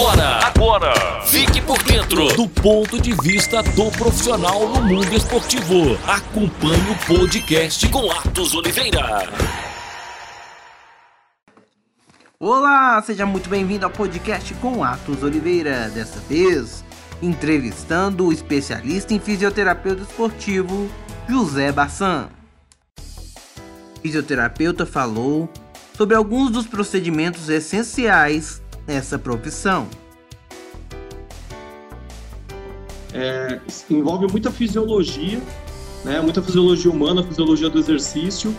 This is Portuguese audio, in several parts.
Agora, agora, fique por dentro do ponto de vista do profissional no mundo esportivo. Acompanhe o podcast com Atos Oliveira. Olá, seja muito bem-vindo ao podcast com Atos Oliveira. Dessa vez, entrevistando o especialista em fisioterapeuta esportivo, José Bassan. O fisioterapeuta falou sobre alguns dos procedimentos essenciais nessa profissão. É, envolve muita fisiologia, né, muita fisiologia humana, fisiologia do exercício,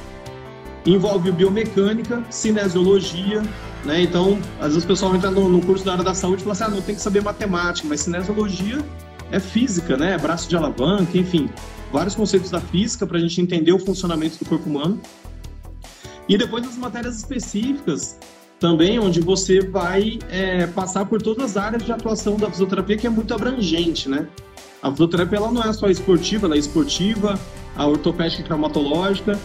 envolve biomecânica, cinesiologia, né, então às vezes o pessoal entra no, no, curso da área da saúde e fala assim, ah, não tem que saber matemática, mas cinesiologia é física, né, braço de alavanca, enfim, vários conceitos da física para a gente entender o funcionamento do corpo humano. E depois as matérias específicas, também onde você vai é, passar por todas as áreas de atuação da fisioterapia, que é muito abrangente, né? A fisioterapia ela não é só esportiva, ela é esportiva, a ortopédica e traumatológica,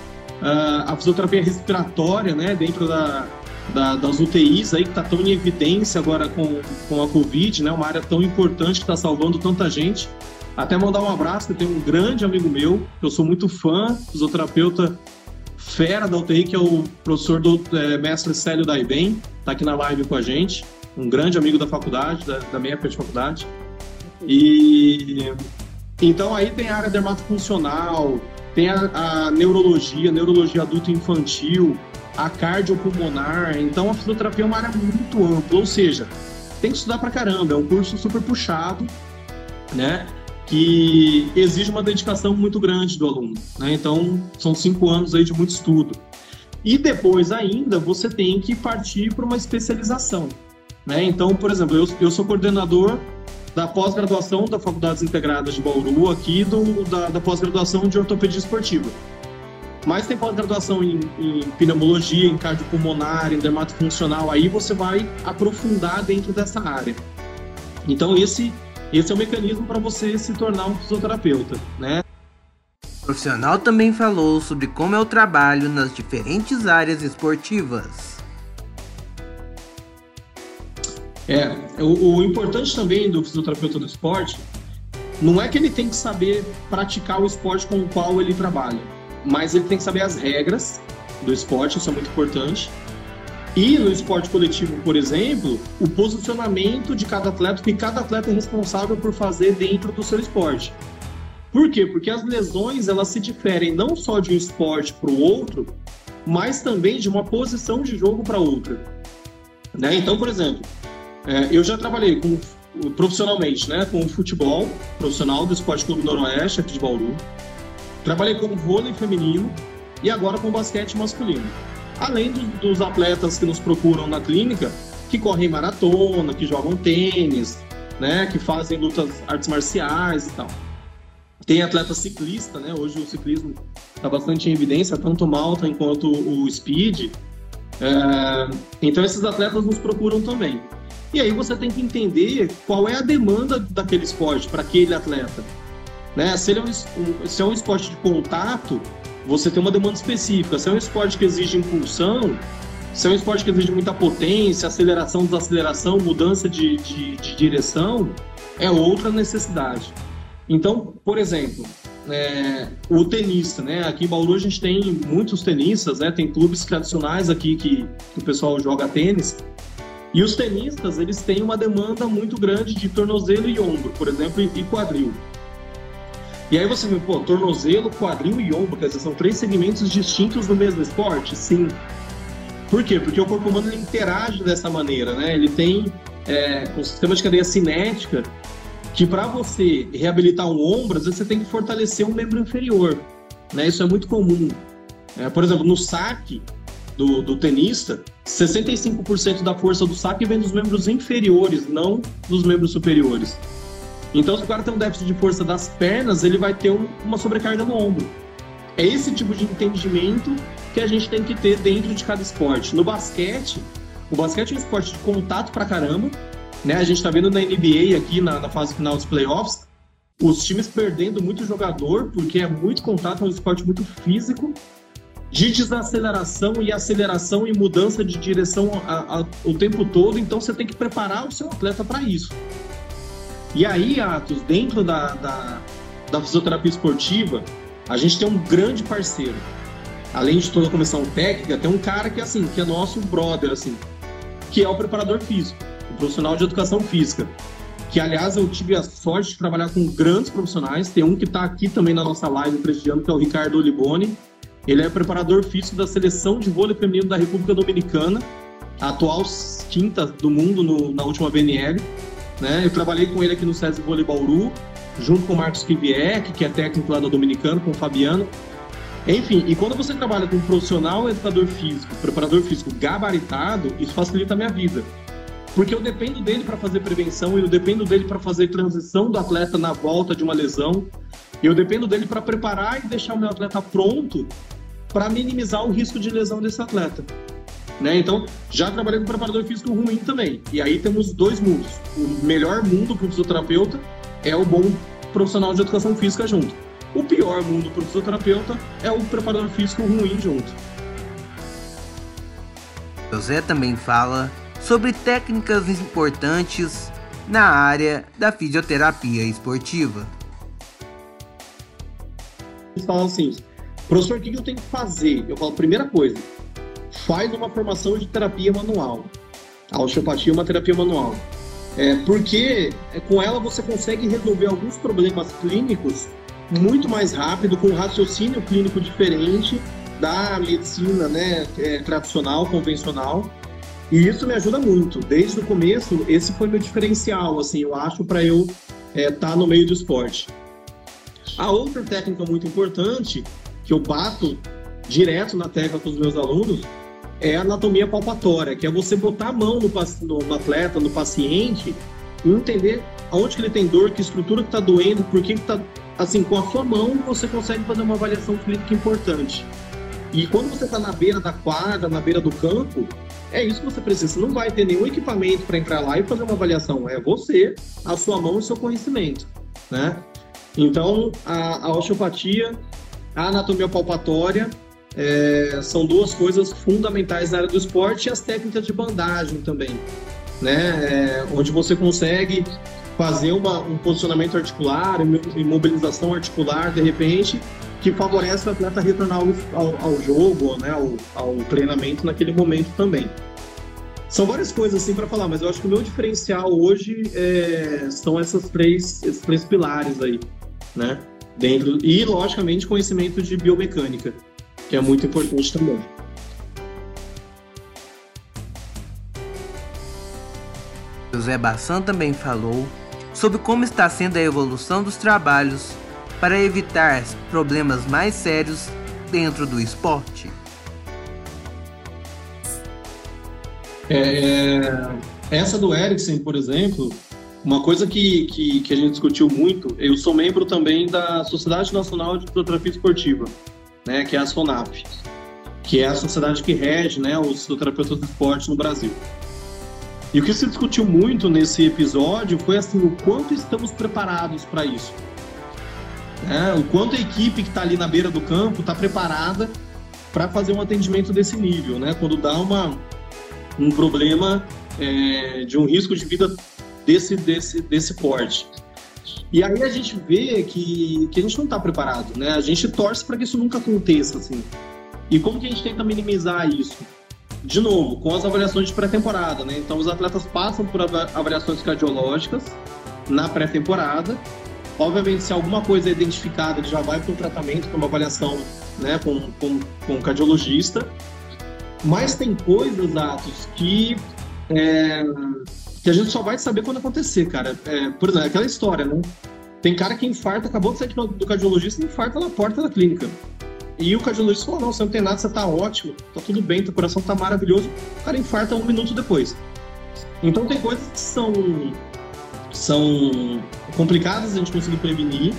a fisioterapia respiratória, né, dentro da, da, das UTIs aí, que está tão em evidência agora com, com a Covid, né, uma área tão importante que está salvando tanta gente. Até mandar um abraço, que tenho um grande amigo meu, que eu sou muito fã, fisioterapeuta fera da UTI, que é o professor do é, mestre Célio Daiben, está aqui na live com a gente, um grande amigo da faculdade, da, da minha época de faculdade. E então aí tem a área dermatofuncional, tem a, a neurologia, neurologia adulto e infantil, a cardiopulmonar. Então a fisioterapia é uma área muito ampla, ou seja, tem que estudar pra caramba, é um curso super puxado, né? Que exige uma dedicação muito grande do aluno. Né? Então, são cinco anos aí de muito estudo. E depois ainda, você tem que partir para uma especialização. Né? Então, por exemplo, eu, eu sou coordenador da pós-graduação da Faculdades Integradas de Bauru, aqui do, da, da pós-graduação de ortopedia esportiva. Mas tem pós-graduação em, em pneumologia, em cardiopulmonar, em dermatofuncional, aí você vai aprofundar dentro dessa área. Então, esse esse é o mecanismo para você se tornar um fisioterapeuta, né? O profissional também falou sobre como é o trabalho nas diferentes áreas esportivas. É, o, o importante também do fisioterapeuta do esporte não é que ele tem que saber praticar o esporte com o qual ele trabalha, mas ele tem que saber as regras do esporte, isso é muito importante e no esporte coletivo, por exemplo, o posicionamento de cada atleta, que cada atleta é responsável por fazer dentro do seu esporte. Por quê? Porque as lesões elas se diferem não só de um esporte para o outro, mas também de uma posição de jogo para outra. Né? Então, por exemplo, é, eu já trabalhei com, profissionalmente né, com futebol profissional do Esporte Clube Noroeste, aqui de Bauru. Trabalhei com vôlei feminino e agora com basquete masculino além do, dos atletas que nos procuram na clínica, que correm maratona, que jogam tênis, né, que fazem lutas artes marciais e tal. Tem atleta ciclista, né? Hoje o ciclismo está bastante em evidência, tanto mountain quanto o speed. É, então esses atletas nos procuram também. E aí você tem que entender qual é a demanda daquele esporte para aquele atleta. Né? Se, é um, se é um esporte de contato, você tem uma demanda específica. Se é um esporte que exige impulsão, se é um esporte que exige muita potência, aceleração, desaceleração, mudança de, de, de direção, é outra necessidade. Então, por exemplo, é, o tenista, né? Aqui em Bauru a gente tem muitos tenistas, né? Tem clubes tradicionais aqui que, que o pessoal joga tênis. E os tenistas, eles têm uma demanda muito grande de tornozelo e ombro, por exemplo, e quadril. E aí você vê, pô, tornozelo, quadril e ombro, quer dizer, são três segmentos distintos do mesmo esporte? Sim. Por quê? Porque o corpo humano interage dessa maneira, né? Ele tem é, um sistema de cadeia cinética que para você reabilitar um ombro, às vezes você tem que fortalecer um membro inferior, né? Isso é muito comum. É, por exemplo, no saque do, do tenista, 65% da força do saque vem dos membros inferiores, não dos membros superiores. Então, se o cara tem um déficit de força das pernas, ele vai ter um, uma sobrecarga no ombro. É esse tipo de entendimento que a gente tem que ter dentro de cada esporte. No basquete, o basquete é um esporte de contato pra caramba, né? A gente tá vendo na NBA aqui, na, na fase final dos playoffs, os times perdendo muito jogador, porque é muito contato, é um esporte muito físico, de desaceleração e aceleração e mudança de direção a, a, o tempo todo, então você tem que preparar o seu atleta para isso. E aí, Atos, dentro da, da, da, fisioterapia esportiva, a gente tem um grande parceiro. Além de toda a comissão técnica, tem um cara que, assim, que é nosso brother, assim, que é o preparador físico, o profissional de educação física. Que, aliás, eu tive a sorte de trabalhar com grandes profissionais. Tem um que está aqui também na nossa live prestigiando, que é o Ricardo Oliboni, ele é preparador físico da seleção de vôlei feminino da República Dominicana, atual quinta do mundo no, na última BNL. Né? Eu trabalhei com ele aqui no SESI Vôlei Bauru, junto com o Marcos Kiviek, que é técnico lá do Dominicano, com o Fabiano. Enfim, e quando você trabalha com um profissional educador físico, preparador físico gabaritado, isso facilita a minha vida. Porque eu dependo dele para fazer prevenção, eu dependo dele para fazer transição do atleta na volta de uma lesão, eu dependo dele para preparar e deixar o meu atleta pronto para minimizar o risco de lesão desse atleta. Né? Então, já trabalhei com preparador físico ruim também. E aí temos dois mundos. O melhor mundo para o fisioterapeuta é o bom profissional de educação física junto. O pior mundo para o fisioterapeuta é o preparador físico ruim junto. José também fala sobre técnicas importantes na área da fisioterapia esportiva. Eles falam assim, Professor, o que eu tenho que fazer? Eu falo, primeira coisa, faz uma formação de terapia manual. A osteopatia é uma terapia manual. É, porque é, com ela você consegue resolver alguns problemas clínicos muito mais rápido, com um raciocínio clínico diferente da medicina né, é, tradicional, convencional. E isso me ajuda muito. Desde o começo, esse foi meu diferencial, assim, eu acho, para eu estar é, tá no meio do esporte. A outra técnica muito importante que eu bato direto na tecla com os meus alunos é a anatomia palpatória, que é você botar a mão no, no atleta, no paciente, e entender aonde que ele tem dor, que estrutura que está doendo, por que está assim, com a sua mão você consegue fazer uma avaliação clínica importante. E quando você está na beira da quadra, na beira do campo, é isso que você precisa. Você não vai ter nenhum equipamento para entrar lá e fazer uma avaliação. É você, a sua mão e seu conhecimento, né? Então, a, a osteopatia a anatomia palpatória é, são duas coisas fundamentais na área do esporte e as técnicas de bandagem também, né? É, onde você consegue fazer uma, um posicionamento articular, imobilização articular, de repente, que favorece o atleta retornar ao, ao, ao jogo, né? Ao, ao, treinamento naquele momento também. São várias coisas assim para falar, mas eu acho que o meu diferencial hoje é, são essas três, esses três pilares aí, né? dentro e logicamente conhecimento de biomecânica, que é muito importante também. José Bassan também falou sobre como está sendo a evolução dos trabalhos para evitar problemas mais sérios dentro do esporte. É, essa do Ericsson, por exemplo, uma coisa que, que, que, a gente discutiu muito, eu sou membro também da Sociedade Nacional de Fisioterapia Esportiva, né, que é a SONAP, que é a sociedade que rege né, os fisioterapeutas do esporte no Brasil. E o que se discutiu muito nesse episódio foi assim, o quanto estamos preparados para isso. Né? O quanto a equipe que está ali na beira do campo está preparada para fazer um atendimento desse nível, né? Quando dá uma, um problema é, de um risco de vida desse, desse, desse porte. E aí a gente vê que, que a gente não está preparado, né? A gente torce para que isso nunca aconteça, assim. E como que a gente tenta minimizar isso? De novo, com as avaliações de pré-temporada, né? Então os atletas passam por avaliações cardiológicas na pré-temporada. Obviamente, se alguma coisa é identificada, ele já vai para o tratamento, para uma avaliação né, com, com, com um cardiologista. Mas tem coisas, Atos, que é, que a gente só vai saber quando acontecer, cara. É, por exemplo, aquela história, né? Tem cara que infarta, acabou de sair do cardiologista e infarta na porta da clínica. E o cardiologista falou: não, você não tem nada, você tá ótimo, tá tudo bem, teu coração tá maravilhoso. O cara infarta um minuto depois. Então tem coisas que são, são complicadas a gente conseguir prevenir,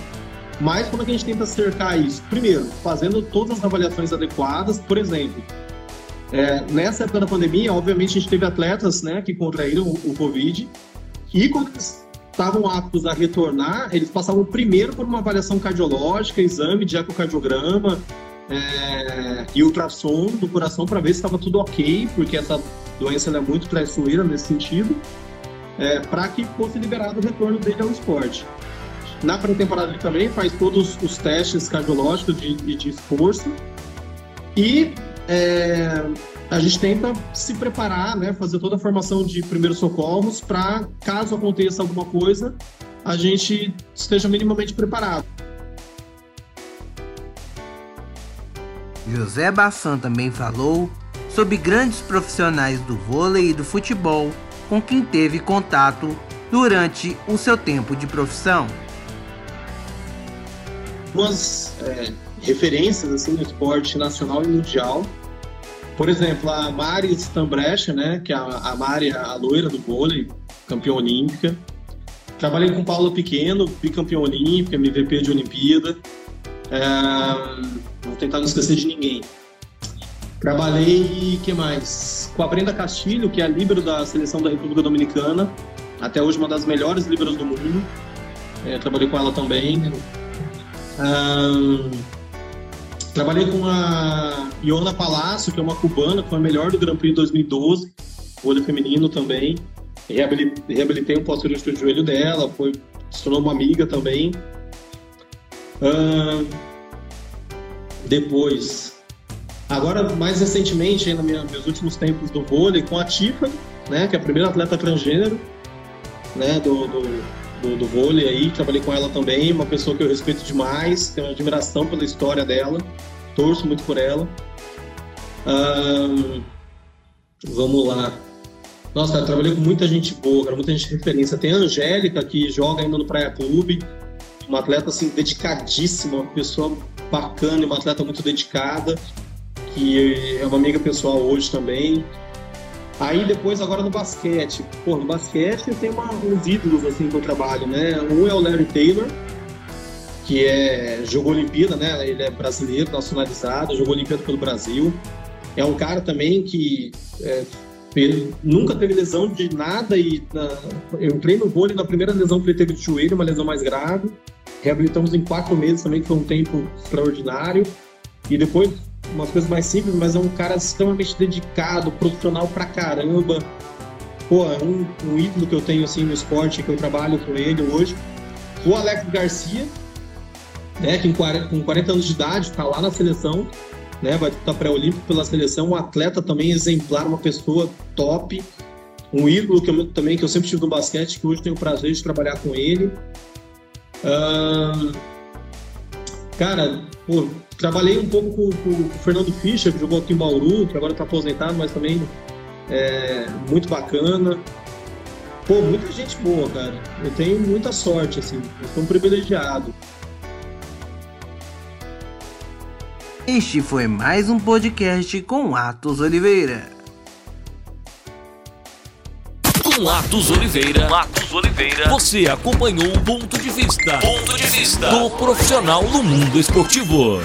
mas como é que a gente tenta cercar isso? Primeiro, fazendo todas as avaliações adequadas, por exemplo, é, nessa época da pandemia, obviamente, a gente teve atletas né, que contraíram o, o Covid e quando eles estavam aptos a retornar, eles passavam primeiro por uma avaliação cardiológica, exame de ecocardiograma, é, e ultrassom do coração para ver se estava tudo ok, porque essa doença é muito traiçoeira nesse sentido, é, para que fosse liberado o retorno dele ao esporte. Na pré-temporada ele também faz todos os testes cardiológicos de, de, de esforço e é, a gente tenta se preparar, né, fazer toda a formação de primeiros socorros para, caso aconteça alguma coisa, a gente esteja minimamente preparado. José Bassan também falou sobre grandes profissionais do vôlei e do futebol com quem teve contato durante o seu tempo de profissão. Umas é, referências assim no esporte nacional e mundial. Por exemplo, a Mari Stambrecha, né, que é a, Mari, a loira do vôlei, campeã olímpica. Trabalhei com Paula Pequeno, bicampeã olímpica, MVP de Olimpíada. É, vou tentar não esquecer de ninguém. Trabalhei, que mais? Com a Brenda Castilho, que é a líbero da seleção da República Dominicana, até hoje uma das melhores líberos do mundo. É, trabalhei com ela também. Um, trabalhei com a Iona Palácio, que é uma cubana, que foi a melhor do Grand Prix 2012, vôlei feminino também. Reabilitei um posterior do joelho dela, foi, se tornou uma amiga também. Um, depois, agora mais recentemente, nos meus últimos tempos do vôlei, com a Tiffany, né, que é a primeira atleta transgênero né, do, do, do, do vôlei aí, trabalhei com ela também, uma pessoa que eu respeito demais, tenho admiração pela história dela, torço muito por ela. Vamos lá. Nossa, trabalhei com muita gente boa, cara, muita gente de referência. Tem a Angélica, que joga ainda no Praia Clube, uma atleta assim dedicadíssima, uma pessoa bacana, uma atleta muito dedicada, que é uma amiga pessoal hoje também. Aí depois agora no basquete, pô, no basquete tem uma, uns ídolos assim que eu trabalho, né? Um é o Larry Taylor, que é jogou Olimpíada, né? Ele é brasileiro, nacionalizado, jogou Olimpíada pelo Brasil. É um cara também que é, nunca teve lesão de nada e na, eu entrei no vôlei na primeira lesão que ele teve de joelho, uma lesão mais grave. Reabilitamos em quatro meses também, que foi um tempo extraordinário. E depois, umas coisas mais simples, mas é um cara extremamente dedicado, profissional pra caramba. Pô, é um, um ídolo que eu tenho assim no esporte, que eu trabalho com ele hoje. O Alex Garcia, né, que com 40 anos de idade, está lá na seleção, né, vai disputar pré-olímpico pela seleção, um atleta também exemplar, uma pessoa top, um ídolo que eu, também que eu sempre tive no basquete, que hoje tenho o prazer de trabalhar com ele. Uh, cara, pô, trabalhei um pouco com, com, o Fernando Fischer, que jogou aqui em Bauru, que agora está aposentado, mas também é muito bacana. Pô, muita gente boa, cara. Eu tenho muita sorte, assim. Eu sou um privilegiado. Este foi mais um podcast com Atos Oliveira com Atos Oliveira. Atos Oliveira. Você acompanhou o ponto de vista. Ponto de vista do profissional no mundo esportivo.